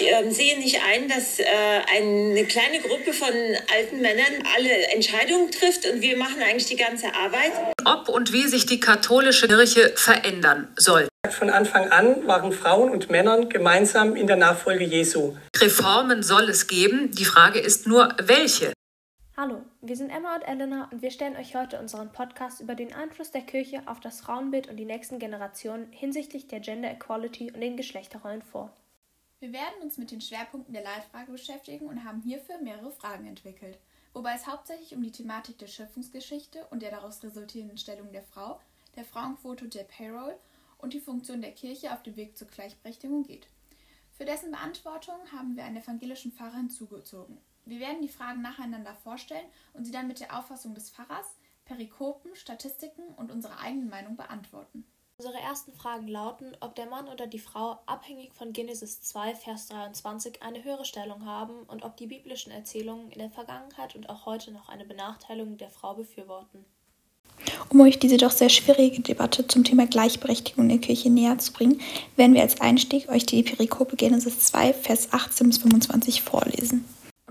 ich äh, sehe nicht ein, dass äh, eine kleine Gruppe von alten Männern alle Entscheidungen trifft und wir machen eigentlich die ganze Arbeit. Ob und wie sich die katholische Kirche verändern soll. Von Anfang an waren Frauen und Männern gemeinsam in der Nachfolge Jesu. Reformen soll es geben. Die Frage ist nur, welche? Hallo, wir sind Emma und Elena und wir stellen euch heute unseren Podcast über den Einfluss der Kirche auf das Frauenbild und die nächsten Generationen hinsichtlich der Gender Equality und den Geschlechterrollen vor. Wir werden uns mit den Schwerpunkten der Leitfrage beschäftigen und haben hierfür mehrere Fragen entwickelt, wobei es hauptsächlich um die Thematik der Schöpfungsgeschichte und der daraus resultierenden Stellung der Frau, der Frauenquote und der Payroll und die Funktion der Kirche auf dem Weg zur Gleichberechtigung geht. Für dessen Beantwortung haben wir einen evangelischen Pfarrer hinzugezogen. Wir werden die Fragen nacheinander vorstellen und sie dann mit der Auffassung des Pfarrers, Perikopen, Statistiken und unserer eigenen Meinung beantworten. Unsere ersten Fragen lauten, ob der Mann oder die Frau abhängig von Genesis 2, Vers 23 eine höhere Stellung haben und ob die biblischen Erzählungen in der Vergangenheit und auch heute noch eine Benachteiligung der Frau befürworten. Um euch diese doch sehr schwierige Debatte zum Thema Gleichberechtigung in der Kirche näher zu bringen, werden wir als Einstieg euch die Perikope Genesis 2, Vers 18 bis 25 vorlesen.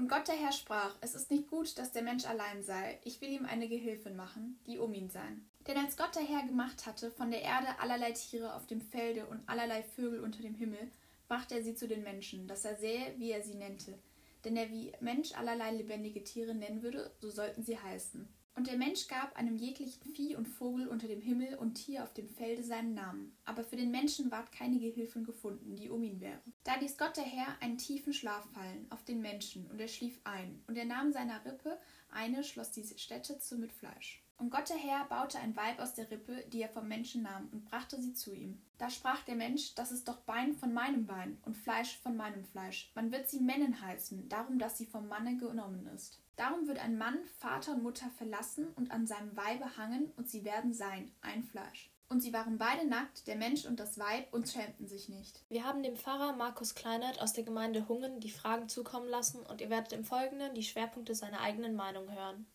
Und Gott der Herr sprach, es ist nicht gut, dass der Mensch allein sei, ich will ihm eine Gehilfin machen, die um ihn sein. Denn als Gott der Herr gemacht hatte von der Erde allerlei Tiere auf dem Felde und allerlei Vögel unter dem Himmel, brachte er sie zu den Menschen, dass er sähe, wie er sie nennte. Denn er wie Mensch allerlei lebendige Tiere nennen würde, so sollten sie heißen. Und der Mensch gab einem jeglichen Vieh und Vogel unter dem Himmel und Tier auf dem Felde seinen Namen. Aber für den Menschen ward keine Gehilfin gefunden, die um ihn wäre. Da ließ Gott der Herr einen tiefen Schlaf fallen auf den Menschen, und er schlief ein. Und er nahm seiner Rippe eine, schloss diese Stätte zu mit Fleisch. Und Gott der Herr baute ein Weib aus der Rippe, die er vom Menschen nahm, und brachte sie zu ihm. Da sprach der Mensch, das ist doch Bein von meinem Bein und Fleisch von meinem Fleisch. Man wird sie Männin heißen, darum, dass sie vom Manne genommen ist. Darum wird ein Mann Vater und Mutter verlassen und an seinem Weibe hangen, und sie werden sein, ein Fleisch. Und sie waren beide nackt, der Mensch und das Weib, und schämten sich nicht. Wir haben dem Pfarrer Markus Kleinert aus der Gemeinde Hungen die Fragen zukommen lassen und ihr werdet im Folgenden die Schwerpunkte seiner eigenen Meinung hören.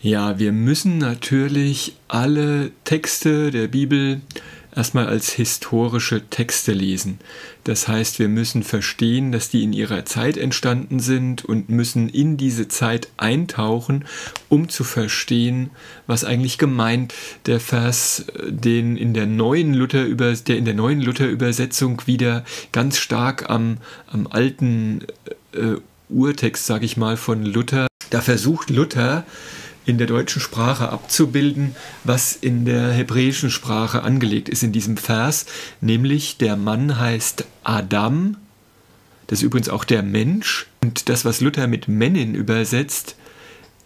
Ja, wir müssen natürlich alle Texte der Bibel erstmal als historische Texte lesen. Das heißt, wir müssen verstehen, dass die in ihrer Zeit entstanden sind und müssen in diese Zeit eintauchen, um zu verstehen, was eigentlich gemeint der Vers, den in der neuen Luther der in der neuen Luther-Übersetzung wieder ganz stark am, am alten äh, Urtext, sage ich mal, von Luther. Da versucht Luther in der deutschen Sprache abzubilden, was in der hebräischen Sprache angelegt ist in diesem Vers, nämlich der Mann heißt Adam, das ist übrigens auch der Mensch, und das, was Luther mit Männin übersetzt,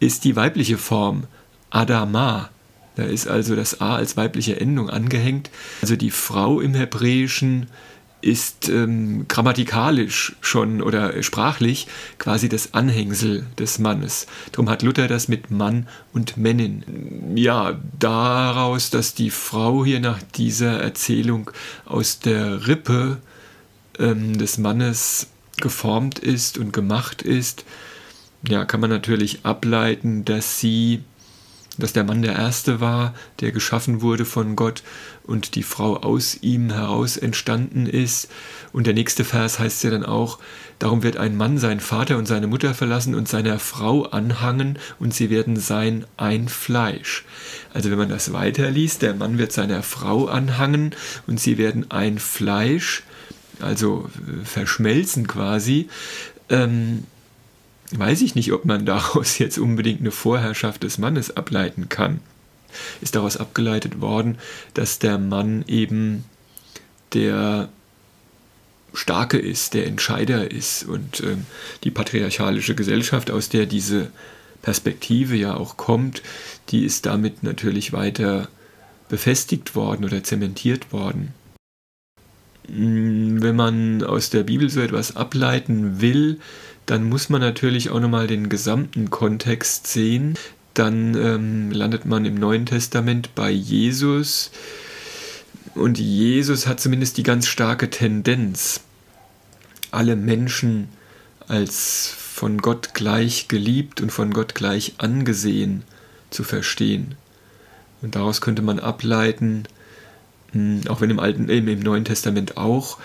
ist die weibliche Form Adama. Da ist also das A als weibliche Endung angehängt. Also die Frau im Hebräischen ist ähm, grammatikalisch schon oder sprachlich quasi das Anhängsel des Mannes. Darum hat Luther das mit Mann und Männin. Ja, daraus, dass die Frau hier nach dieser Erzählung aus der Rippe ähm, des Mannes geformt ist und gemacht ist, ja, kann man natürlich ableiten, dass sie dass der Mann der Erste war, der geschaffen wurde von Gott und die Frau aus ihm heraus entstanden ist. Und der nächste Vers heißt ja dann auch, darum wird ein Mann seinen Vater und seine Mutter verlassen und seiner Frau anhangen und sie werden sein ein Fleisch. Also wenn man das weiterliest, der Mann wird seiner Frau anhangen und sie werden ein Fleisch, also verschmelzen quasi, ähm, weiß ich nicht, ob man daraus jetzt unbedingt eine Vorherrschaft des Mannes ableiten kann. Ist daraus abgeleitet worden, dass der Mann eben der Starke ist, der Entscheider ist und ähm, die patriarchalische Gesellschaft, aus der diese Perspektive ja auch kommt, die ist damit natürlich weiter befestigt worden oder zementiert worden. Hm, wenn man aus der Bibel so etwas ableiten will, dann muss man natürlich auch nochmal den gesamten Kontext sehen. Dann ähm, landet man im Neuen Testament bei Jesus. Und Jesus hat zumindest die ganz starke Tendenz, alle Menschen als von Gott gleich geliebt und von Gott gleich angesehen zu verstehen. Und daraus könnte man ableiten, auch wenn im Alten, äh, im Neuen Testament auch,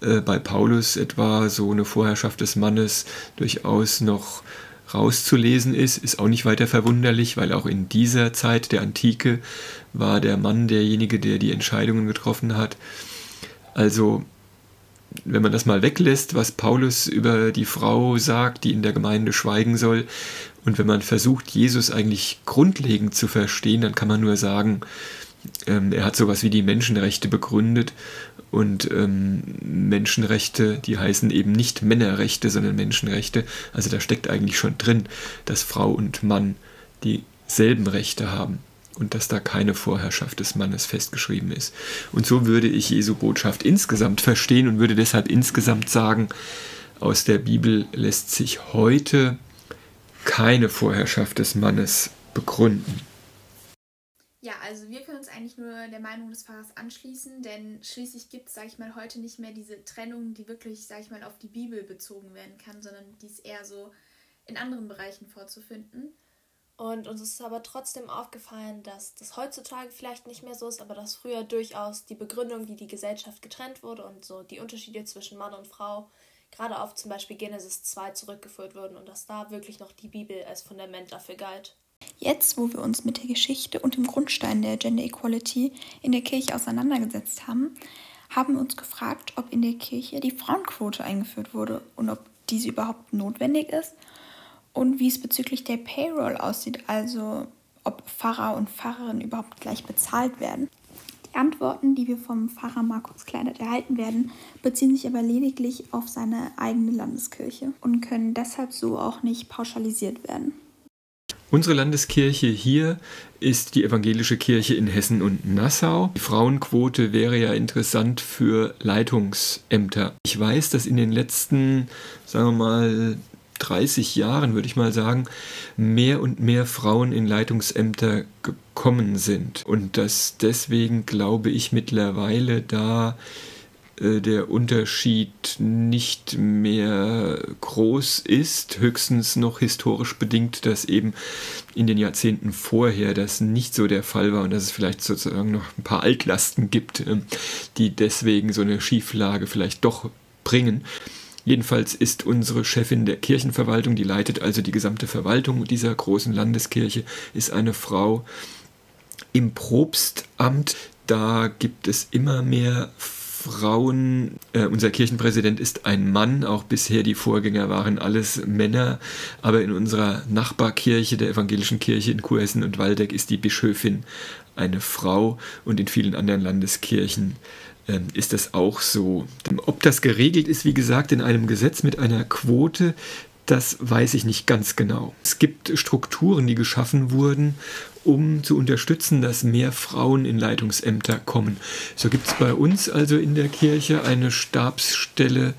äh, bei Paulus etwa so eine Vorherrschaft des Mannes durchaus noch rauszulesen ist, ist auch nicht weiter verwunderlich, weil auch in dieser Zeit der Antike war der Mann derjenige, der die Entscheidungen getroffen hat. Also wenn man das mal weglässt, was Paulus über die Frau sagt, die in der Gemeinde schweigen soll, und wenn man versucht, Jesus eigentlich grundlegend zu verstehen, dann kann man nur sagen, ähm, er hat sowas wie die Menschenrechte begründet und ähm, Menschenrechte, die heißen eben nicht Männerrechte, sondern Menschenrechte. Also da steckt eigentlich schon drin, dass Frau und Mann dieselben Rechte haben und dass da keine Vorherrschaft des Mannes festgeschrieben ist. Und so würde ich Jesu Botschaft insgesamt verstehen und würde deshalb insgesamt sagen, aus der Bibel lässt sich heute keine Vorherrschaft des Mannes begründen. Also wir können uns eigentlich nur der Meinung des Pfarrers anschließen, denn schließlich gibt es, sage ich mal, heute nicht mehr diese Trennung, die wirklich, sage ich mal, auf die Bibel bezogen werden kann, sondern die ist eher so in anderen Bereichen vorzufinden. Und uns ist aber trotzdem aufgefallen, dass das heutzutage vielleicht nicht mehr so ist, aber dass früher durchaus die Begründung, wie die Gesellschaft getrennt wurde und so die Unterschiede zwischen Mann und Frau gerade auf zum Beispiel Genesis 2 zurückgeführt wurden und dass da wirklich noch die Bibel als Fundament dafür galt. Jetzt, wo wir uns mit der Geschichte und dem Grundstein der Gender Equality in der Kirche auseinandergesetzt haben, haben wir uns gefragt, ob in der Kirche die Frauenquote eingeführt wurde und ob diese überhaupt notwendig ist und wie es bezüglich der Payroll aussieht, also ob Pfarrer und Pfarrerinnen überhaupt gleich bezahlt werden. Die Antworten, die wir vom Pfarrer Markus Kleinert erhalten werden, beziehen sich aber lediglich auf seine eigene Landeskirche und können deshalb so auch nicht pauschalisiert werden. Unsere Landeskirche hier ist die evangelische Kirche in Hessen und Nassau. Die Frauenquote wäre ja interessant für Leitungsämter. Ich weiß, dass in den letzten, sagen wir mal, 30 Jahren, würde ich mal sagen, mehr und mehr Frauen in Leitungsämter gekommen sind. Und dass deswegen, glaube ich, mittlerweile da der Unterschied nicht mehr groß ist, höchstens noch historisch bedingt, dass eben in den Jahrzehnten vorher das nicht so der Fall war und dass es vielleicht sozusagen noch ein paar Altlasten gibt, ähm, die deswegen so eine Schieflage vielleicht doch bringen. Jedenfalls ist unsere Chefin der Kirchenverwaltung, die leitet also die gesamte Verwaltung dieser großen Landeskirche, ist eine Frau. Im Propstamt, da gibt es immer mehr Frauen. Äh, unser Kirchenpräsident ist ein Mann, auch bisher die Vorgänger waren alles Männer, aber in unserer Nachbarkirche, der evangelischen Kirche in Kurhessen und Waldeck, ist die Bischöfin eine Frau und in vielen anderen Landeskirchen ähm, ist das auch so. Ob das geregelt ist, wie gesagt, in einem Gesetz mit einer Quote, das weiß ich nicht ganz genau. Es gibt Strukturen, die geschaffen wurden, um zu unterstützen, dass mehr Frauen in Leitungsämter kommen. So gibt es bei uns also in der Kirche eine Stabsstelle,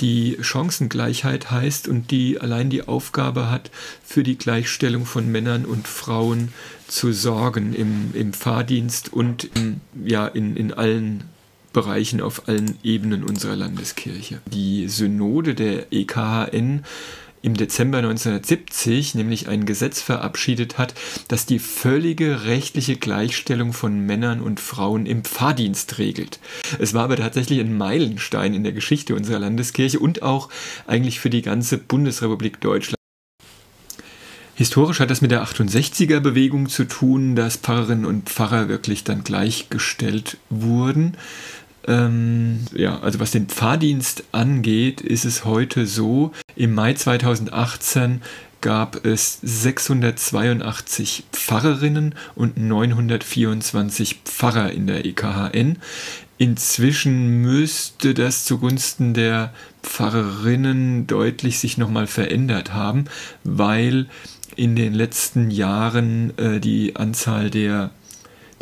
die Chancengleichheit heißt und die allein die Aufgabe hat, für die Gleichstellung von Männern und Frauen zu sorgen im, im Fahrdienst und im, ja, in, in allen Bereichen auf allen Ebenen unserer Landeskirche. Die Synode der EKHN im Dezember 1970 nämlich ein Gesetz verabschiedet hat, das die völlige rechtliche Gleichstellung von Männern und Frauen im Pfarrdienst regelt. Es war aber tatsächlich ein Meilenstein in der Geschichte unserer Landeskirche und auch eigentlich für die ganze Bundesrepublik Deutschland. Historisch hat das mit der 68er Bewegung zu tun, dass Pfarrerinnen und Pfarrer wirklich dann gleichgestellt wurden. Ähm, ja, also was den Pfarrdienst angeht, ist es heute so, im Mai 2018 gab es 682 Pfarrerinnen und 924 Pfarrer in der EKHN. Inzwischen müsste das zugunsten der Pfarrerinnen deutlich sich nochmal verändert haben, weil in den letzten Jahren äh, die Anzahl der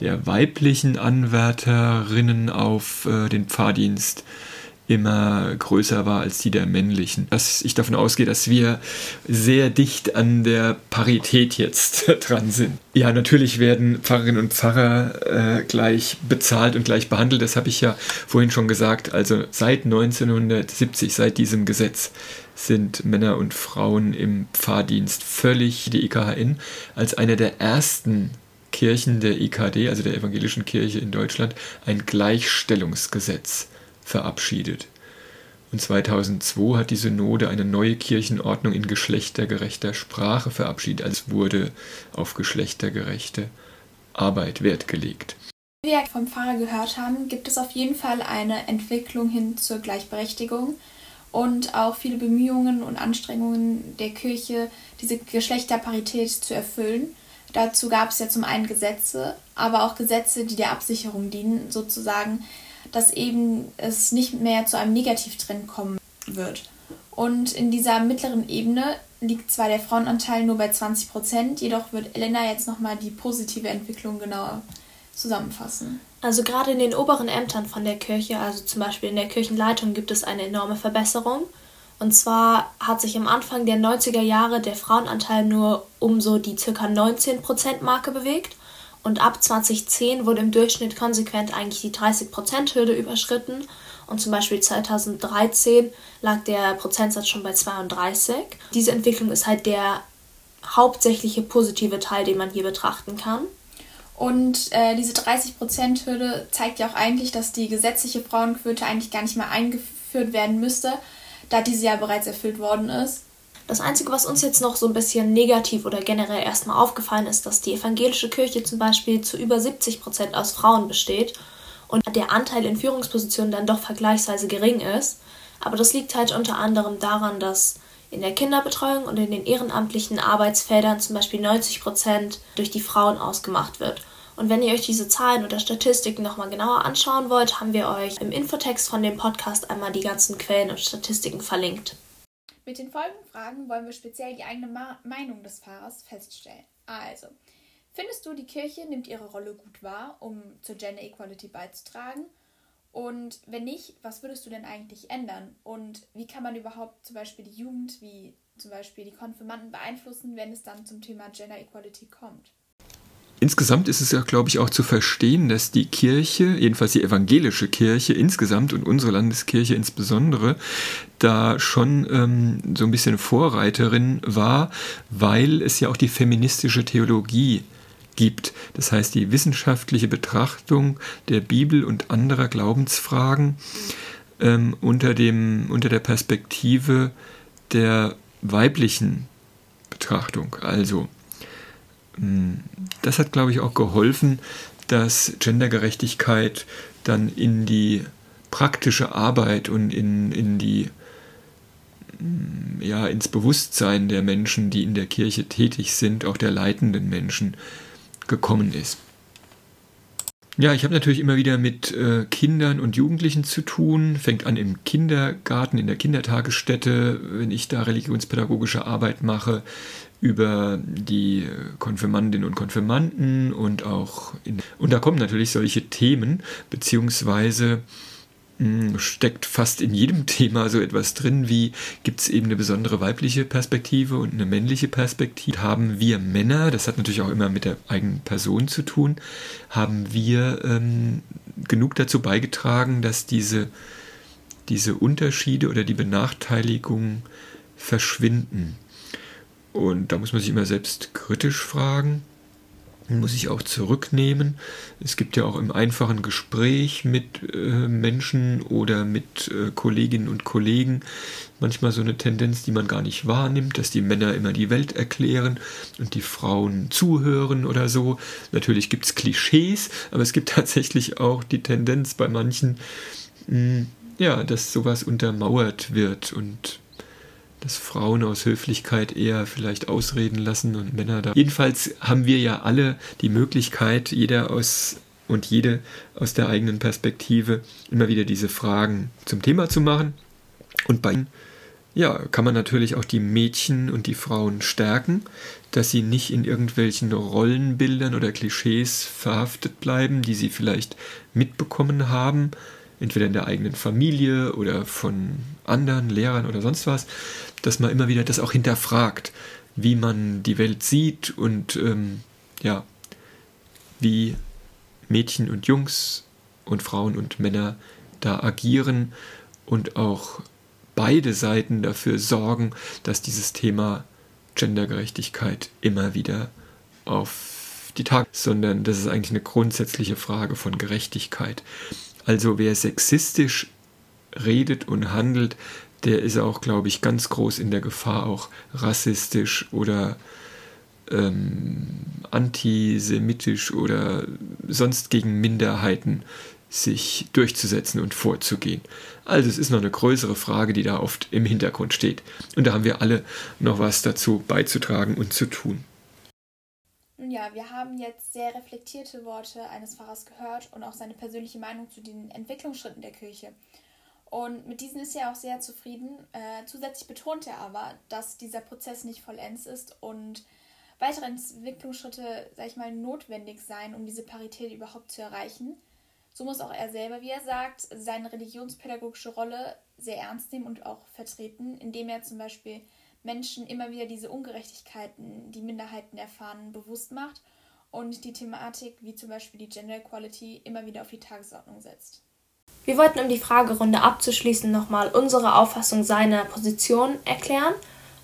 der weiblichen Anwärterinnen auf äh, den Pfarrdienst immer größer war als die der männlichen. Dass ich davon ausgehe, dass wir sehr dicht an der Parität jetzt dran sind. Ja, natürlich werden Pfarrerinnen und Pfarrer äh, gleich bezahlt und gleich behandelt. Das habe ich ja vorhin schon gesagt. Also seit 1970, seit diesem Gesetz, sind Männer und Frauen im Pfarrdienst völlig die EKHN als eine der ersten Kirchen der IKD, also der evangelischen Kirche in Deutschland, ein Gleichstellungsgesetz verabschiedet. Und 2002 hat die Synode eine neue Kirchenordnung in geschlechtergerechter Sprache verabschiedet. als wurde auf geschlechtergerechte Arbeit Wert gelegt. Wie wir vom Pfarrer gehört haben, gibt es auf jeden Fall eine Entwicklung hin zur Gleichberechtigung und auch viele Bemühungen und Anstrengungen der Kirche, diese Geschlechterparität zu erfüllen. Dazu gab es ja zum einen Gesetze, aber auch Gesetze, die der Absicherung dienen, sozusagen, dass eben es nicht mehr zu einem Negativtrend kommen wird. Und in dieser mittleren Ebene liegt zwar der Frauenanteil nur bei 20 Prozent, jedoch wird Elena jetzt nochmal die positive Entwicklung genauer zusammenfassen. Also gerade in den oberen Ämtern von der Kirche, also zum Beispiel in der Kirchenleitung, gibt es eine enorme Verbesserung. Und zwar hat sich am Anfang der 90er Jahre der Frauenanteil nur um so die ca. 19%-Marke bewegt. Und ab 2010 wurde im Durchschnitt konsequent eigentlich die 30%-Hürde überschritten. Und zum Beispiel 2013 lag der Prozentsatz schon bei 32. Diese Entwicklung ist halt der hauptsächliche positive Teil, den man hier betrachten kann. Und äh, diese 30%-Hürde zeigt ja auch eigentlich, dass die gesetzliche Frauenquote eigentlich gar nicht mehr eingeführt werden müsste, da diese ja bereits erfüllt worden ist. Das Einzige, was uns jetzt noch so ein bisschen negativ oder generell erstmal aufgefallen ist, dass die evangelische Kirche zum Beispiel zu über 70 Prozent aus Frauen besteht und der Anteil in Führungspositionen dann doch vergleichsweise gering ist. Aber das liegt halt unter anderem daran, dass in der Kinderbetreuung und in den ehrenamtlichen Arbeitsfeldern zum Beispiel 90 Prozent durch die Frauen ausgemacht wird. Und wenn ihr euch diese Zahlen oder Statistiken nochmal genauer anschauen wollt, haben wir euch im Infotext von dem Podcast einmal die ganzen Quellen und Statistiken verlinkt. Mit den folgenden Fragen wollen wir speziell die eigene Ma Meinung des Pfarrers feststellen. Also, findest du, die Kirche nimmt ihre Rolle gut wahr, um zur Gender Equality beizutragen? Und wenn nicht, was würdest du denn eigentlich ändern? Und wie kann man überhaupt zum Beispiel die Jugend, wie zum Beispiel die Konfirmanden beeinflussen, wenn es dann zum Thema Gender Equality kommt? Insgesamt ist es ja, glaube ich, auch zu verstehen, dass die Kirche, jedenfalls die evangelische Kirche insgesamt und unsere Landeskirche insbesondere, da schon ähm, so ein bisschen Vorreiterin war, weil es ja auch die feministische Theologie gibt. Das heißt, die wissenschaftliche Betrachtung der Bibel und anderer Glaubensfragen ähm, unter, dem, unter der Perspektive der weiblichen Betrachtung. Also das hat, glaube ich, auch geholfen, dass Gendergerechtigkeit dann in die praktische Arbeit und in, in die hm, ja, ins Bewusstsein der Menschen, die in der Kirche tätig sind, auch der leitenden Menschen, gekommen ist. Ja, ich habe natürlich immer wieder mit äh, Kindern und Jugendlichen zu tun. Fängt an im Kindergarten, in der Kindertagesstätte, wenn ich da religionspädagogische Arbeit mache, über die Konfirmandinnen und Konfirmanden und auch in, und da kommen natürlich solche Themen, beziehungsweise hm, steckt fast in jedem Thema so etwas drin, wie gibt es eben eine besondere weibliche Perspektive und eine männliche Perspektive. Haben wir Männer, das hat natürlich auch immer mit der eigenen Person zu tun, haben wir ähm, genug dazu beigetragen, dass diese, diese Unterschiede oder die Benachteiligung verschwinden. Und da muss man sich immer selbst kritisch fragen, muss ich auch zurücknehmen. Es gibt ja auch im einfachen Gespräch mit äh, Menschen oder mit äh, Kolleginnen und Kollegen manchmal so eine Tendenz, die man gar nicht wahrnimmt, dass die Männer immer die Welt erklären und die Frauen zuhören oder so. Natürlich gibt es Klischees, aber es gibt tatsächlich auch die Tendenz bei manchen, mh, hm, ja, dass sowas untermauert wird und dass Frauen aus Höflichkeit eher vielleicht ausreden lassen und Männer da. Jedenfalls haben wir ja alle die Möglichkeit, jeder aus und jede aus der eigenen Perspektive immer wieder diese Fragen zum Thema zu machen. Und bei ihnen ja, kann man natürlich auch die Mädchen und die Frauen stärken, dass sie nicht in irgendwelchen Rollenbildern oder Klischees verhaftet bleiben, die sie vielleicht mitbekommen haben, entweder in der eigenen Familie oder von anderen Lehrern oder sonst was, dass man immer wieder das auch hinterfragt, wie man die Welt sieht und ähm, ja, wie Mädchen und Jungs und Frauen und Männer da agieren und auch beide Seiten dafür sorgen, dass dieses Thema Gendergerechtigkeit immer wieder auf die Tag, sondern das ist eigentlich eine grundsätzliche Frage von Gerechtigkeit. Also wer sexistisch redet und handelt, der ist auch, glaube ich, ganz groß in der Gefahr, auch rassistisch oder ähm, antisemitisch oder sonst gegen Minderheiten sich durchzusetzen und vorzugehen. Also es ist noch eine größere Frage, die da oft im Hintergrund steht. Und da haben wir alle noch was dazu beizutragen und zu tun. Ja, wir haben jetzt sehr reflektierte Worte eines Pfarrers gehört und auch seine persönliche Meinung zu den Entwicklungsschritten der Kirche. Und mit diesen ist er auch sehr zufrieden. Äh, zusätzlich betont er aber, dass dieser Prozess nicht vollends ist und weitere Entwicklungsschritte, sag ich mal, notwendig seien, um diese Parität überhaupt zu erreichen. So muss auch er selber, wie er sagt, seine religionspädagogische Rolle sehr ernst nehmen und auch vertreten, indem er zum Beispiel Menschen immer wieder diese Ungerechtigkeiten, die Minderheiten erfahren, bewusst macht und die Thematik wie zum Beispiel die Gender Equality immer wieder auf die Tagesordnung setzt. Wir wollten, um die Fragerunde abzuschließen, nochmal unsere Auffassung seiner Position erklären.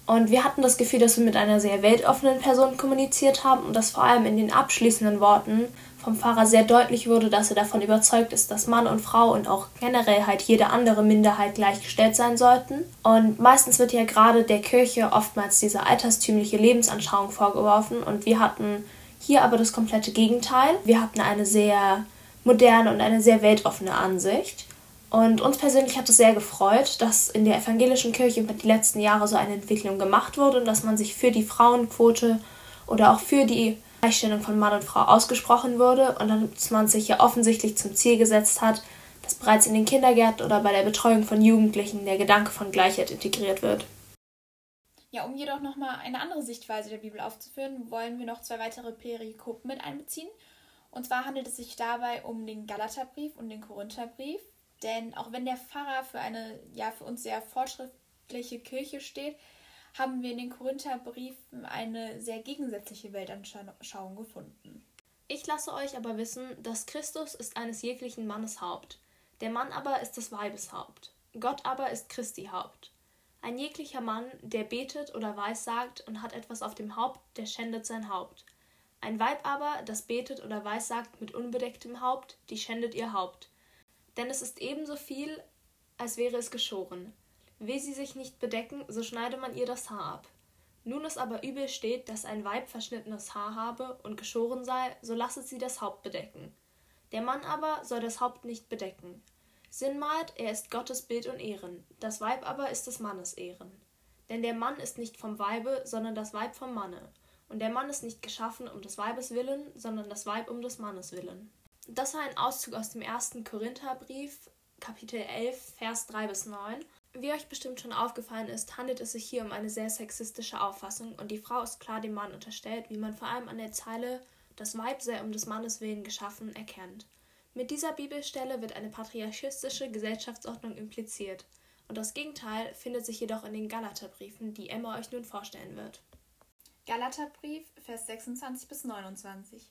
Und wir hatten das Gefühl, dass wir mit einer sehr weltoffenen Person kommuniziert haben und dass vor allem in den abschließenden Worten vom Pfarrer sehr deutlich wurde, dass er davon überzeugt ist, dass Mann und Frau und auch generell halt jede andere Minderheit gleichgestellt sein sollten. Und meistens wird ja gerade der Kirche oftmals diese alterstümliche Lebensanschauung vorgeworfen und wir hatten hier aber das komplette Gegenteil. Wir hatten eine sehr moderne und eine sehr weltoffene Ansicht. Und uns persönlich hat es sehr gefreut, dass in der evangelischen Kirche über die letzten Jahre so eine Entwicklung gemacht wurde und dass man sich für die Frauenquote oder auch für die Gleichstellung von Mann und Frau ausgesprochen wurde und dass man sich ja offensichtlich zum Ziel gesetzt hat, dass bereits in den Kindergärten oder bei der Betreuung von Jugendlichen der Gedanke von Gleichheit integriert wird. Ja, um jedoch nochmal eine andere Sichtweise der Bibel aufzuführen, wollen wir noch zwei weitere Perikopen mit einbeziehen. Und zwar handelt es sich dabei um den Galaterbrief und den Korintherbrief. Denn auch wenn der Pfarrer für eine ja für uns sehr fortschrittliche Kirche steht, haben wir in den Korintherbriefen eine sehr gegensätzliche Weltanschauung gefunden. Ich lasse euch aber wissen, dass Christus ist eines jeglichen Mannes Haupt, der Mann aber ist des Weibes Haupt, Gott aber ist Christi Haupt. Ein jeglicher Mann, der betet oder weissagt und hat etwas auf dem Haupt, der schändet sein Haupt. Ein Weib aber, das betet oder weissagt mit unbedecktem Haupt, die schändet ihr Haupt. Denn es ist ebenso viel, als wäre es geschoren. Will sie sich nicht bedecken, so schneide man ihr das Haar ab. Nun es aber übel steht, dass ein Weib verschnittenes Haar habe und geschoren sei, so lasset sie das Haupt bedecken. Der Mann aber soll das Haupt nicht bedecken. Sinn malt, er ist Gottes Bild und Ehren, das Weib aber ist des Mannes Ehren. Denn der Mann ist nicht vom Weibe, sondern das Weib vom Manne. Und der Mann ist nicht geschaffen um des Weibes willen, sondern das Weib um des Mannes willen. Das war ein Auszug aus dem ersten Korintherbrief, Kapitel 11, Vers 3 bis 9. Wie euch bestimmt schon aufgefallen ist, handelt es sich hier um eine sehr sexistische Auffassung und die Frau ist klar dem Mann unterstellt, wie man vor allem an der Zeile Das Weib sei um des Mannes willen geschaffen erkennt. Mit dieser Bibelstelle wird eine patriarchistische Gesellschaftsordnung impliziert. Und das Gegenteil findet sich jedoch in den Galaterbriefen, die Emma euch nun vorstellen wird. Galaterbrief, Vers 26 bis 29.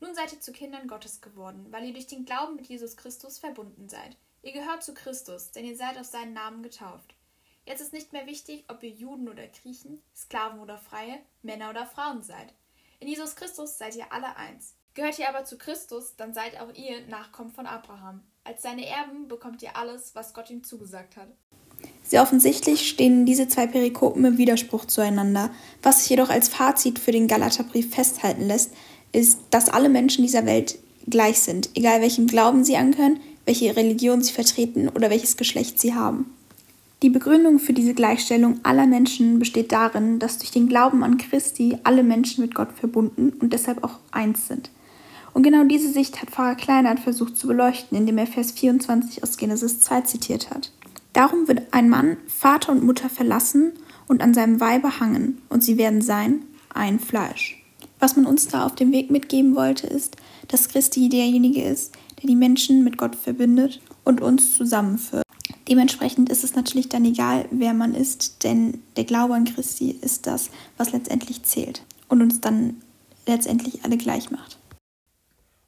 Nun seid ihr zu Kindern Gottes geworden, weil ihr durch den Glauben mit Jesus Christus verbunden seid. Ihr gehört zu Christus, denn ihr seid auf seinen Namen getauft. Jetzt ist nicht mehr wichtig, ob ihr Juden oder Griechen, Sklaven oder Freie, Männer oder Frauen seid. In Jesus Christus seid ihr alle eins. Gehört ihr aber zu Christus, dann seid auch ihr Nachkommen von Abraham. Als seine Erben bekommt ihr alles, was Gott ihm zugesagt hat. Sehr offensichtlich stehen diese zwei Perikopen im Widerspruch zueinander. Was sich jedoch als Fazit für den Galaterbrief festhalten lässt, ist, dass alle Menschen dieser Welt gleich sind, egal welchem Glauben sie angehören, welche Religion sie vertreten oder welches Geschlecht sie haben. Die Begründung für diese Gleichstellung aller Menschen besteht darin, dass durch den Glauben an Christi alle Menschen mit Gott verbunden und deshalb auch eins sind. Und genau diese Sicht hat Pfarrer Kleinert versucht zu beleuchten, indem er Vers 24 aus Genesis 2 zitiert hat. Darum wird ein Mann Vater und Mutter verlassen und an seinem Weibe hangen, und sie werden sein ein Fleisch. Was man uns da auf dem Weg mitgeben wollte, ist, dass Christi derjenige ist, der die Menschen mit Gott verbindet und uns zusammenführt. Dementsprechend ist es natürlich dann egal, wer man ist, denn der Glaube an Christi ist das, was letztendlich zählt und uns dann letztendlich alle gleich macht.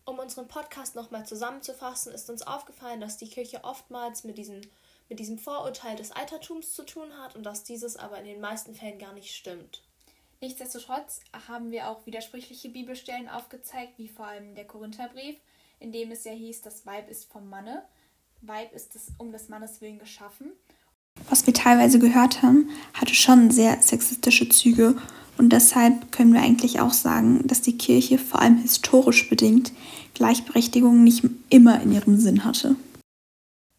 Um unseren Podcast nochmal zusammenzufassen, ist uns aufgefallen, dass die Kirche oftmals mit diesem, mit diesem Vorurteil des Altertums zu tun hat und dass dieses aber in den meisten Fällen gar nicht stimmt. Nichtsdestotrotz haben wir auch widersprüchliche Bibelstellen aufgezeigt, wie vor allem der Korintherbrief, in dem es ja hieß, das Weib ist vom Manne, Weib ist es um des Mannes willen geschaffen. Was wir teilweise gehört haben, hatte schon sehr sexistische Züge und deshalb können wir eigentlich auch sagen, dass die Kirche vor allem historisch bedingt Gleichberechtigung nicht immer in ihrem Sinn hatte.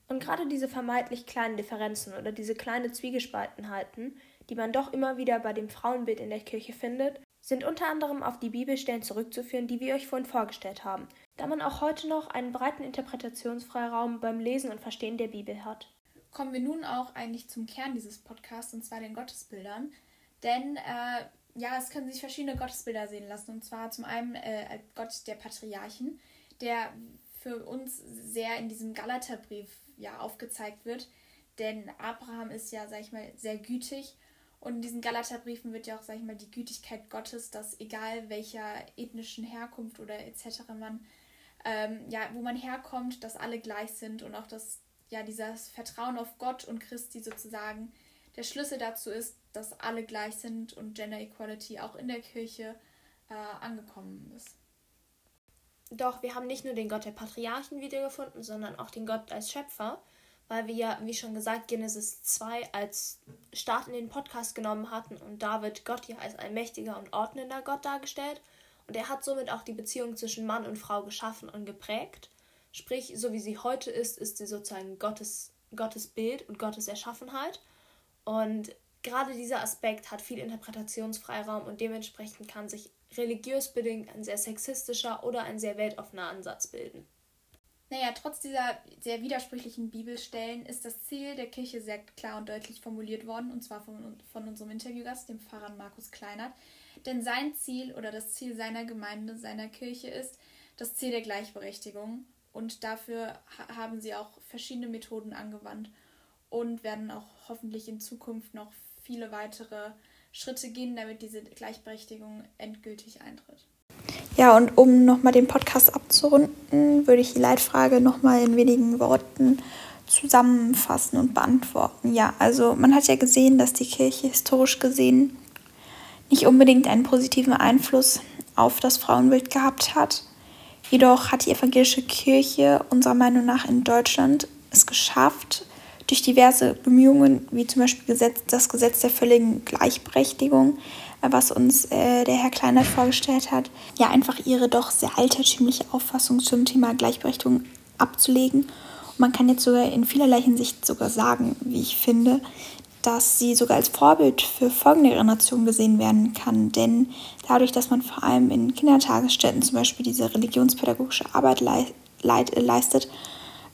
Und gerade diese vermeintlich kleinen Differenzen oder diese kleine Zwiegespaltenheiten, die man doch immer wieder bei dem Frauenbild in der Kirche findet, sind unter anderem auf die Bibelstellen zurückzuführen, die wir euch vorhin vorgestellt haben, da man auch heute noch einen breiten Interpretationsfreiraum beim Lesen und Verstehen der Bibel hat. Kommen wir nun auch eigentlich zum Kern dieses Podcasts, und zwar den Gottesbildern. Denn äh, ja, es können sich verschiedene Gottesbilder sehen lassen. Und zwar zum einen äh, Gott der Patriarchen, der für uns sehr in diesem Galaterbrief ja aufgezeigt wird. Denn Abraham ist ja, sag ich mal, sehr gütig und in diesen Galaterbriefen wird ja auch, sag ich mal, die Gütigkeit Gottes, dass egal welcher ethnischen Herkunft oder etc. man, ähm, ja, wo man herkommt, dass alle gleich sind und auch, dass ja dieses Vertrauen auf Gott und Christi sozusagen der Schlüssel dazu ist, dass alle gleich sind und Gender Equality auch in der Kirche äh, angekommen ist. Doch wir haben nicht nur den Gott der Patriarchen wiedergefunden, sondern auch den Gott als Schöpfer weil wir ja, wie schon gesagt, Genesis 2 als Start in den Podcast genommen hatten und da wird Gott ja als ein mächtiger und ordnender Gott dargestellt und er hat somit auch die Beziehung zwischen Mann und Frau geschaffen und geprägt. Sprich, so wie sie heute ist, ist sie sozusagen Gottes, Gottes Bild und Gottes Erschaffenheit. Und gerade dieser Aspekt hat viel Interpretationsfreiraum und dementsprechend kann sich religiös bedingt ein sehr sexistischer oder ein sehr weltoffener Ansatz bilden. Naja, trotz dieser sehr widersprüchlichen Bibelstellen ist das Ziel der Kirche sehr klar und deutlich formuliert worden, und zwar von, von unserem Interviewgast, dem Pfarrer Markus Kleinert. Denn sein Ziel oder das Ziel seiner Gemeinde, seiner Kirche ist das Ziel der Gleichberechtigung. Und dafür haben sie auch verschiedene Methoden angewandt und werden auch hoffentlich in Zukunft noch viele weitere Schritte gehen, damit diese Gleichberechtigung endgültig eintritt. Ja, und um nochmal den Podcast abzurunden, würde ich die Leitfrage nochmal in wenigen Worten zusammenfassen und beantworten. Ja, also man hat ja gesehen, dass die Kirche historisch gesehen nicht unbedingt einen positiven Einfluss auf das Frauenbild gehabt hat. Jedoch hat die evangelische Kirche unserer Meinung nach in Deutschland es geschafft, durch diverse Bemühungen, wie zum Beispiel Gesetz, das Gesetz der völligen Gleichberechtigung, was uns äh, der Herr Kleiner vorgestellt hat, ja einfach ihre doch sehr altertümliche Auffassung zum Thema Gleichberechtigung abzulegen. Und man kann jetzt sogar in vielerlei Hinsicht sogar sagen, wie ich finde, dass sie sogar als Vorbild für folgende Generationen gesehen werden kann. Denn dadurch, dass man vor allem in Kindertagesstätten zum Beispiel diese religionspädagogische Arbeit leistet,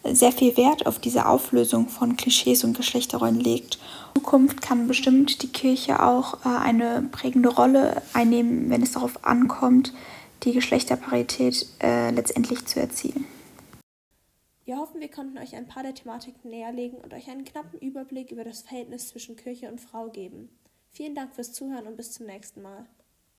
sehr viel Wert auf diese Auflösung von Klischees und Geschlechterrollen legt. In Zukunft kann bestimmt die Kirche auch äh, eine prägende Rolle einnehmen, wenn es darauf ankommt, die Geschlechterparität äh, letztendlich zu erzielen. Wir hoffen, wir konnten euch ein paar der Thematiken näherlegen und euch einen knappen Überblick über das Verhältnis zwischen Kirche und Frau geben. Vielen Dank fürs Zuhören und bis zum nächsten Mal.